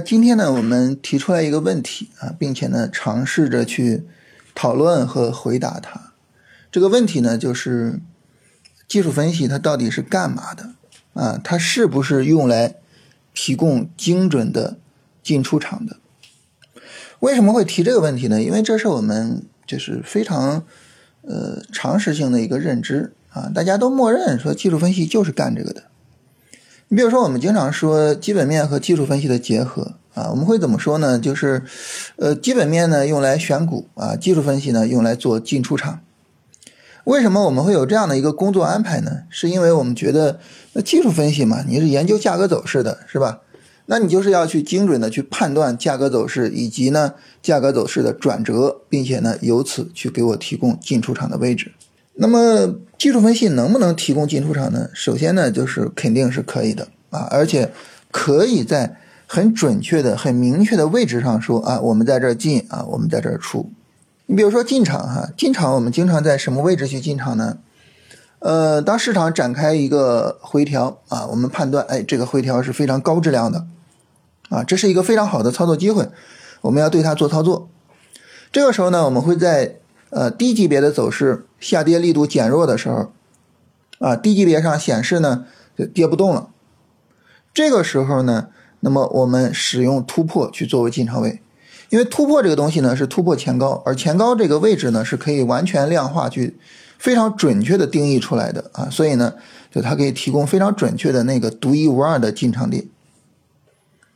今天呢，我们提出来一个问题啊，并且呢，尝试着去讨论和回答它。这个问题呢，就是技术分析它到底是干嘛的啊？它是不是用来提供精准的进出场的？为什么会提这个问题呢？因为这是我们就是非常呃常识性的一个认知啊，大家都默认说技术分析就是干这个的。你比如说，我们经常说基本面和技术分析的结合啊，我们会怎么说呢？就是，呃，基本面呢用来选股啊，技术分析呢用来做进出场。为什么我们会有这样的一个工作安排呢？是因为我们觉得，那技术分析嘛，你是研究价格走势的，是吧？那你就是要去精准的去判断价格走势以及呢价格走势的转折，并且呢由此去给我提供进出场的位置。那么技术分析能不能提供进出场呢？首先呢，就是肯定是可以的啊，而且可以在很准确的、很明确的位置上说啊，我们在这儿进啊，我们在这儿出。你比如说进场哈，进场我们经常在什么位置去进场呢？呃，当市场展开一个回调啊，我们判断哎，这个回调是非常高质量的啊，这是一个非常好的操作机会，我们要对它做操作。这个时候呢，我们会在呃低级别的走势。下跌力度减弱的时候，啊，低级别上显示呢就跌不动了。这个时候呢，那么我们使用突破去作为进场位，因为突破这个东西呢是突破前高，而前高这个位置呢是可以完全量化去非常准确的定义出来的啊，所以呢，就它可以提供非常准确的那个独一无二的进场点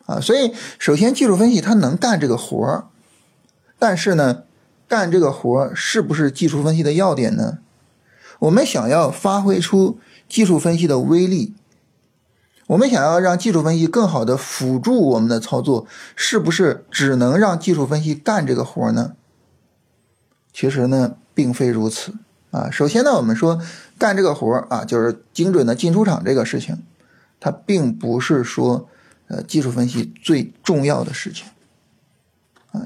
啊。所以首先技术分析它能干这个活儿，但是呢。干这个活是不是技术分析的要点呢？我们想要发挥出技术分析的威力，我们想要让技术分析更好的辅助我们的操作，是不是只能让技术分析干这个活呢？其实呢，并非如此啊。首先呢，我们说干这个活啊，就是精准的进出场这个事情，它并不是说呃技术分析最重要的事情。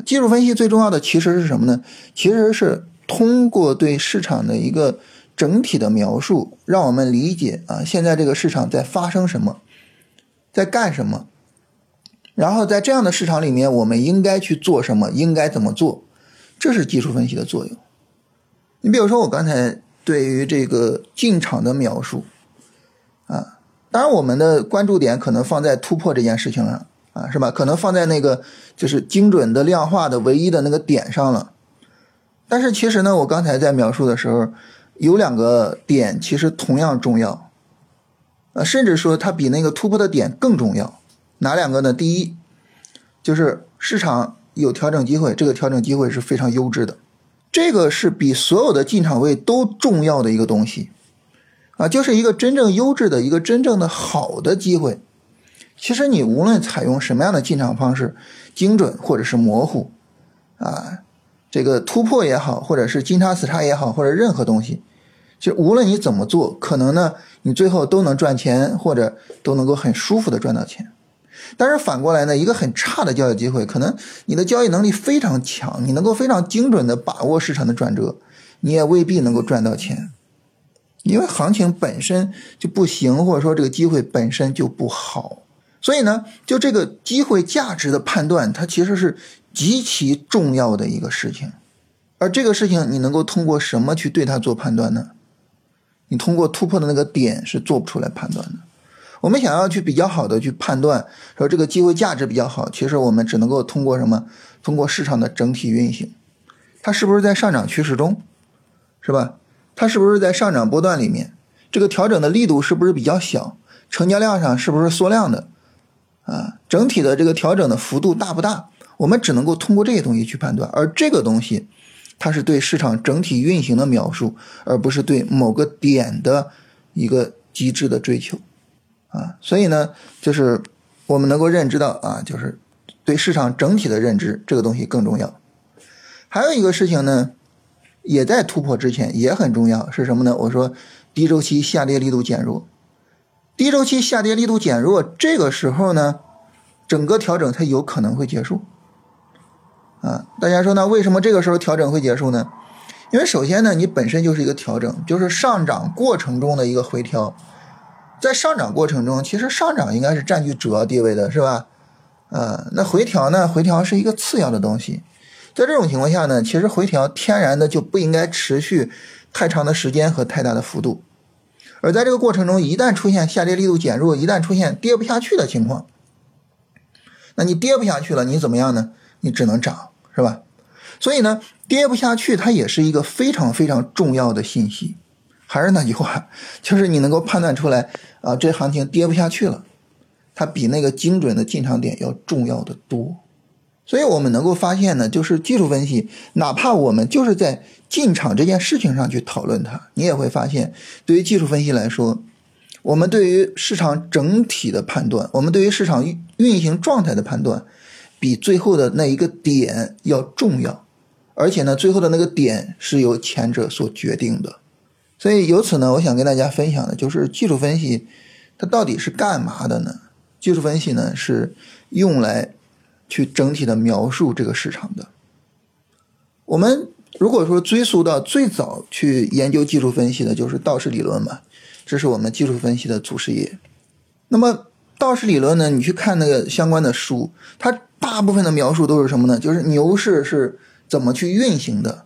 技术分析最重要的其实是什么呢？其实是通过对市场的一个整体的描述，让我们理解啊，现在这个市场在发生什么，在干什么，然后在这样的市场里面，我们应该去做什么，应该怎么做，这是技术分析的作用。你比如说，我刚才对于这个进场的描述，啊，当然我们的关注点可能放在突破这件事情上。啊，是吧？可能放在那个就是精准的量化的唯一的那个点上了。但是其实呢，我刚才在描述的时候，有两个点其实同样重要，呃，甚至说它比那个突破的点更重要。哪两个呢？第一，就是市场有调整机会，这个调整机会是非常优质的，这个是比所有的进场位都重要的一个东西啊，就是一个真正优质的一个真正的好的机会。其实你无论采用什么样的进场方式，精准或者是模糊，啊，这个突破也好，或者是金叉死叉也好，或者任何东西，就无论你怎么做，可能呢，你最后都能赚钱，或者都能够很舒服的赚到钱。但是反过来呢，一个很差的交易机会，可能你的交易能力非常强，你能够非常精准的把握市场的转折，你也未必能够赚到钱，因为行情本身就不行，或者说这个机会本身就不好。所以呢，就这个机会价值的判断，它其实是极其重要的一个事情。而这个事情，你能够通过什么去对它做判断呢？你通过突破的那个点是做不出来判断的。我们想要去比较好的去判断，说这个机会价值比较好，其实我们只能够通过什么？通过市场的整体运行，它是不是在上涨趋势中，是吧？它是不是在上涨波段里面？这个调整的力度是不是比较小？成交量上是不是缩量的？啊，整体的这个调整的幅度大不大？我们只能够通过这些东西去判断，而这个东西，它是对市场整体运行的描述，而不是对某个点的一个极致的追求。啊，所以呢，就是我们能够认知到啊，就是对市场整体的认知，这个东西更重要。还有一个事情呢，也在突破之前也很重要，是什么呢？我说低周期下跌力度减弱。低周期下跌力度减弱，这个时候呢，整个调整它有可能会结束。啊，大家说呢？为什么这个时候调整会结束呢？因为首先呢，你本身就是一个调整，就是上涨过程中的一个回调。在上涨过程中，其实上涨应该是占据主要地位的，是吧？啊，那回调呢？回调是一个次要的东西，在这种情况下呢，其实回调天然的就不应该持续太长的时间和太大的幅度，而在这个过程中，一旦出现下跌力度减弱，一旦出现跌不下去的情况，那你跌不下去了，你怎么样呢？你只能涨，是吧？所以呢，跌不下去，它也是一个非常非常重要的信息。还是那句话，就是你能够判断出来啊，这行情跌不下去了。它比那个精准的进场点要重要的多，所以我们能够发现呢，就是技术分析，哪怕我们就是在进场这件事情上去讨论它，你也会发现，对于技术分析来说，我们对于市场整体的判断，我们对于市场运行状态的判断，比最后的那一个点要重要，而且呢，最后的那个点是由前者所决定的。所以由此呢，我想跟大家分享的就是技术分析，它到底是干嘛的呢？技术分析呢，是用来去整体的描述这个市场的。我们如果说追溯到最早去研究技术分析的，就是道氏理论嘛，这是我们技术分析的祖师爷。那么道氏理论呢，你去看那个相关的书，它大部分的描述都是什么呢？就是牛市是怎么去运行的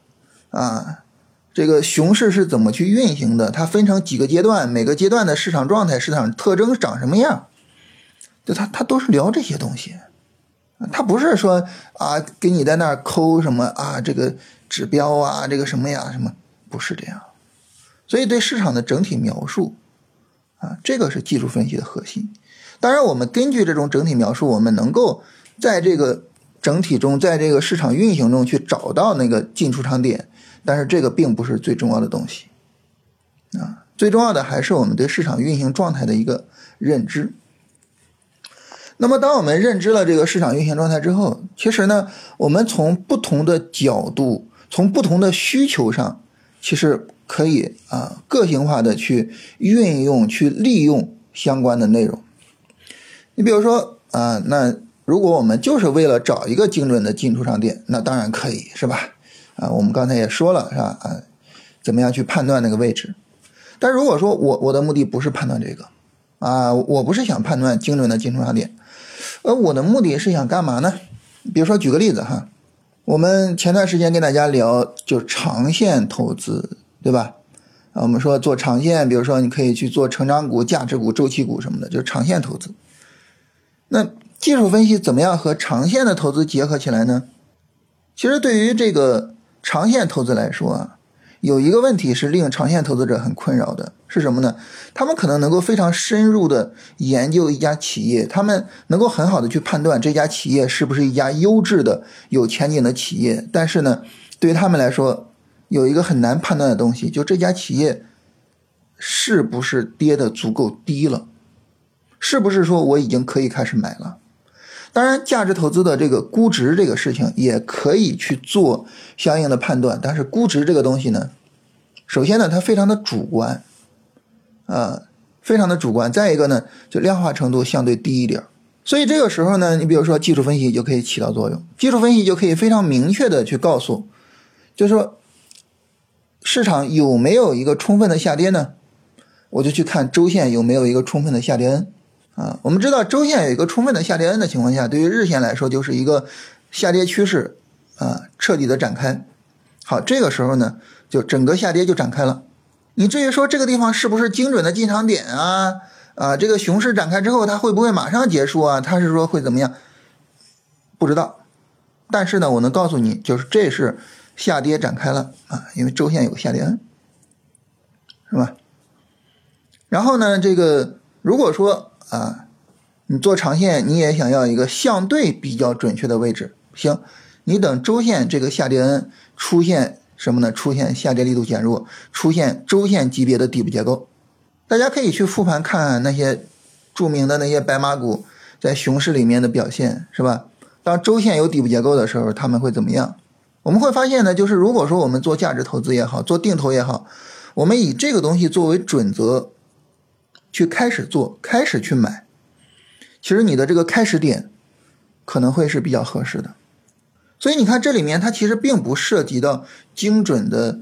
啊，这个熊市是怎么去运行的？它分成几个阶段，每个阶段的市场状态、市场特征长什么样？就他他都是聊这些东西，他不是说啊给你在那儿抠什么啊这个指标啊这个什么呀什么不是这样，所以对市场的整体描述啊这个是技术分析的核心。当然，我们根据这种整体描述，我们能够在这个整体中，在这个市场运行中去找到那个进出场点，但是这个并不是最重要的东西啊，最重要的还是我们对市场运行状态的一个认知。那么，当我们认知了这个市场运行状态之后，其实呢，我们从不同的角度，从不同的需求上，其实可以啊个性化的去运用、去利用相关的内容。你比如说啊，那如果我们就是为了找一个精准的进出场点，那当然可以，是吧？啊，我们刚才也说了，是吧？啊，怎么样去判断那个位置？但如果说我我的目的不是判断这个，啊，我不是想判断精准的进出场点。而我的目的是想干嘛呢？比如说，举个例子哈，我们前段时间跟大家聊，就长线投资，对吧？啊，我们说做长线，比如说你可以去做成长股、价值股、周期股什么的，就是长线投资。那技术分析怎么样和长线的投资结合起来呢？其实对于这个长线投资来说啊。有一个问题是令长线投资者很困扰的，是什么呢？他们可能能够非常深入的研究一家企业，他们能够很好的去判断这家企业是不是一家优质的、有前景的企业。但是呢，对于他们来说，有一个很难判断的东西，就这家企业是不是跌的足够低了，是不是说我已经可以开始买了？当然，价值投资的这个估值这个事情也可以去做相应的判断，但是估值这个东西呢，首先呢它非常的主观，啊，非常的主观。再一个呢，就量化程度相对低一点，所以这个时候呢，你比如说技术分析就可以起到作用，技术分析就可以非常明确的去告诉，就是说市场有没有一个充分的下跌呢？我就去看周线有没有一个充分的下跌 N。啊，我们知道周线有一个充分的下跌 N 的情况下，对于日线来说就是一个下跌趋势啊彻底的展开。好，这个时候呢，就整个下跌就展开了。你至于说这个地方是不是精准的进场点啊？啊，这个熊市展开之后它会不会马上结束啊？它是说会怎么样？不知道。但是呢，我能告诉你，就是这是下跌展开了啊，因为周线有个下跌是吧？然后呢，这个如果说啊，你做长线，你也想要一个相对比较准确的位置。行，你等周线这个下跌出现什么呢？出现下跌力度减弱，出现周线级别的底部结构。大家可以去复盘看那些著名的那些白马股在熊市里面的表现，是吧？当周线有底部结构的时候，他们会怎么样？我们会发现呢，就是如果说我们做价值投资也好，做定投也好，我们以这个东西作为准则。去开始做，开始去买，其实你的这个开始点可能会是比较合适的。所以你看这里面它其实并不涉及到精准的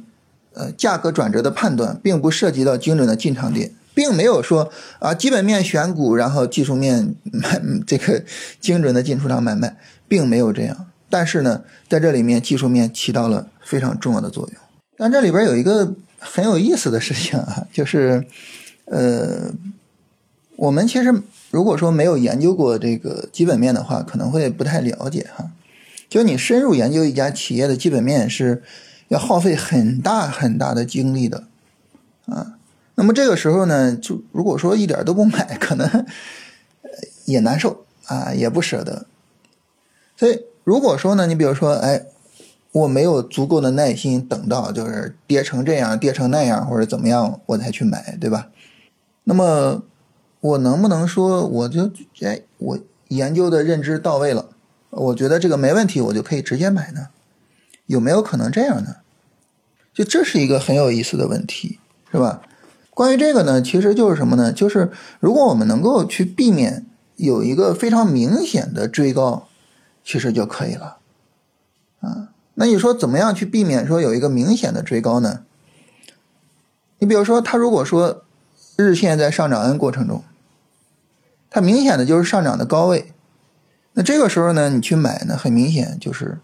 呃价格转折的判断，并不涉及到精准的进场点，并。没有说啊基本面选股，然后技术面买 这个精准的进出场买卖，并没有这样。但是呢，在这里面技术面起到了非常重要的作用。但这里边有一个很有意思的事情啊，就是呃，我们其实如果说没有研究过这个基本面的话，可能会不太了解哈。就你深入研究一家企业的基本面是要耗费很大很大的精力的啊。那么这个时候呢，就如果说一点都不买，可能也难受啊，也不舍得。所以如果说呢，你比如说，哎，我没有足够的耐心等到就是跌成这样、跌成那样或者怎么样，我才去买，对吧？那么我能不能说，我就哎，我研究的认知到位了？我觉得这个没问题，我就可以直接买呢？有没有可能这样呢？就这是一个很有意思的问题，是吧？关于这个呢，其实就是什么呢？就是如果我们能够去避免有一个非常明显的追高，其实就可以了。啊，那你说怎么样去避免说有一个明显的追高呢？你比如说，它如果说日线在上涨 N 过程中，它明显的就是上涨的高位。那这个时候呢，你去买呢，很明显就是，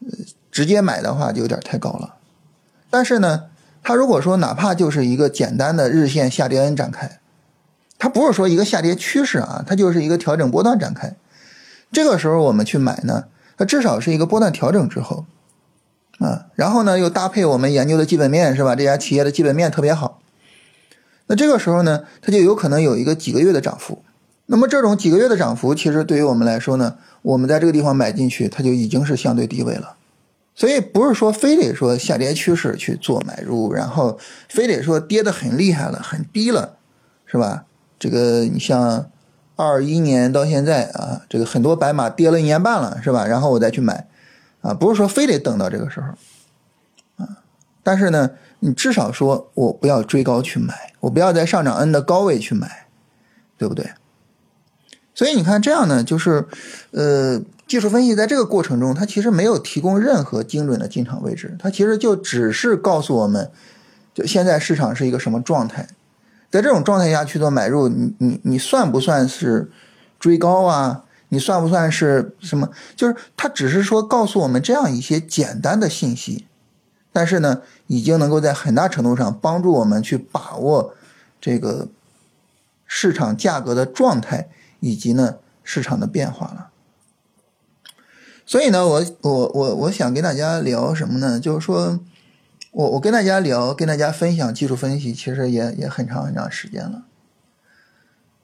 呃，直接买的话就有点太高了。但是呢，它如果说哪怕就是一个简单的日线下跌 N 展开，它不是说一个下跌趋势啊，它就是一个调整波段展开。这个时候我们去买呢，它至少是一个波段调整之后，啊，然后呢又搭配我们研究的基本面是吧？这家企业的基本面特别好，那这个时候呢，它就有可能有一个几个月的涨幅。那么这种几个月的涨幅，其实对于我们来说呢，我们在这个地方买进去，它就已经是相对低位了。所以不是说非得说下跌趋势去做买入，然后非得说跌得很厉害了、很低了，是吧？这个你像二一年到现在啊，这个很多白马跌了一年半了，是吧？然后我再去买，啊，不是说非得等到这个时候，啊，但是呢，你至少说我不要追高去买，我不要在上涨 N 的高位去买，对不对？所以你看，这样呢，就是，呃，技术分析在这个过程中，它其实没有提供任何精准的进场位置，它其实就只是告诉我们，就现在市场是一个什么状态，在这种状态下去做买入，你你你算不算是追高啊？你算不算是什么？就是它只是说告诉我们这样一些简单的信息，但是呢，已经能够在很大程度上帮助我们去把握这个市场价格的状态。以及呢市场的变化了，所以呢，我我我我想跟大家聊什么呢？就是说，我我跟大家聊，跟大家分享技术分析，其实也也很长很长时间了。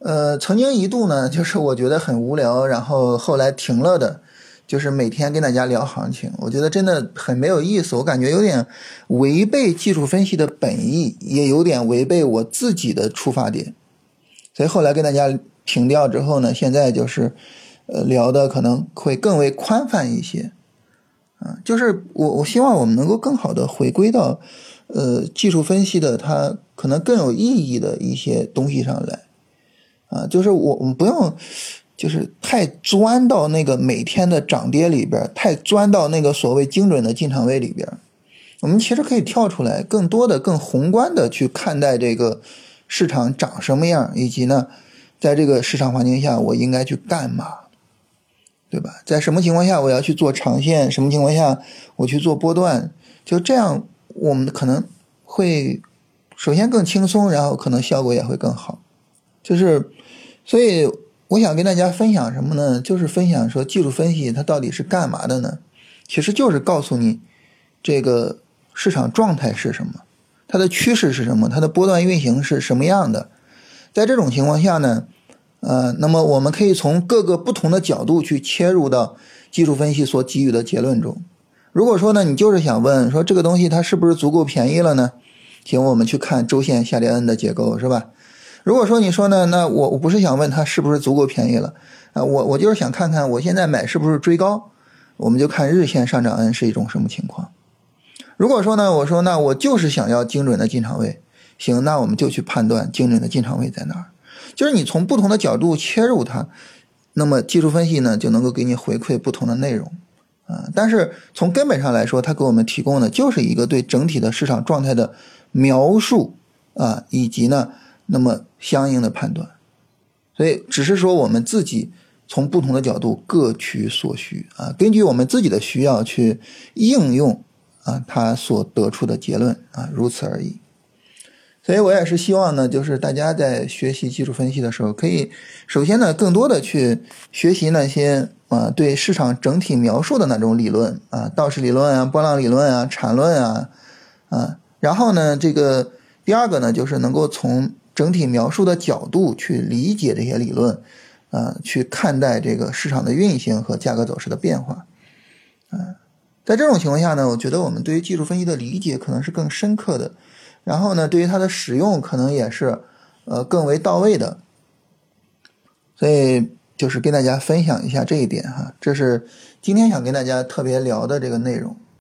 呃，曾经一度呢，就是我觉得很无聊，然后后来停了的，就是每天跟大家聊行情，我觉得真的很没有意思，我感觉有点违背技术分析的本意，也有点违背我自己的出发点，所以后来跟大家。停掉之后呢，现在就是，呃，聊的可能会更为宽泛一些，啊，就是我我希望我们能够更好的回归到，呃，技术分析的它可能更有意义的一些东西上来，啊，就是我我们不用，就是太钻到那个每天的涨跌里边，太钻到那个所谓精准的进场位里边，我们其实可以跳出来，更多的更宏观的去看待这个市场长什么样，以及呢。在这个市场环境下，我应该去干嘛，对吧？在什么情况下我要去做长线？什么情况下我去做波段？就这样，我们可能会首先更轻松，然后可能效果也会更好。就是，所以我想跟大家分享什么呢？就是分享说技术分析它到底是干嘛的呢？其实就是告诉你这个市场状态是什么，它的趋势是什么，它的波段运行是什么样的。在这种情况下呢？呃，那么我们可以从各个不同的角度去切入到技术分析所给予的结论中。如果说呢，你就是想问说这个东西它是不是足够便宜了呢？请我们去看周线下跌 N 的结构，是吧？如果说你说呢，那我我不是想问它是不是足够便宜了啊，我我就是想看看我现在买是不是追高，我们就看日线上涨 N 是一种什么情况。如果说呢，我说那我就是想要精准的进场位，行，那我们就去判断精准的进场位在哪儿。就是你从不同的角度切入它，那么技术分析呢就能够给你回馈不同的内容，啊，但是从根本上来说，它给我们提供的就是一个对整体的市场状态的描述啊，以及呢那么相应的判断。所以只是说我们自己从不同的角度各取所需啊，根据我们自己的需要去应用啊，它所得出的结论啊，如此而已。所以我也是希望呢，就是大家在学习技术分析的时候，可以首先呢，更多的去学习那些啊对市场整体描述的那种理论啊，道氏理论啊、波浪理论啊、缠论啊啊，然后呢，这个第二个呢，就是能够从整体描述的角度去理解这些理论，啊，去看待这个市场的运行和价格走势的变化，啊，在这种情况下呢，我觉得我们对于技术分析的理解可能是更深刻的，然后呢，对于它的使用可能也是呃更为到位的，所以就是跟大家分享一下这一点哈，这是今天想跟大家特别聊的这个内容。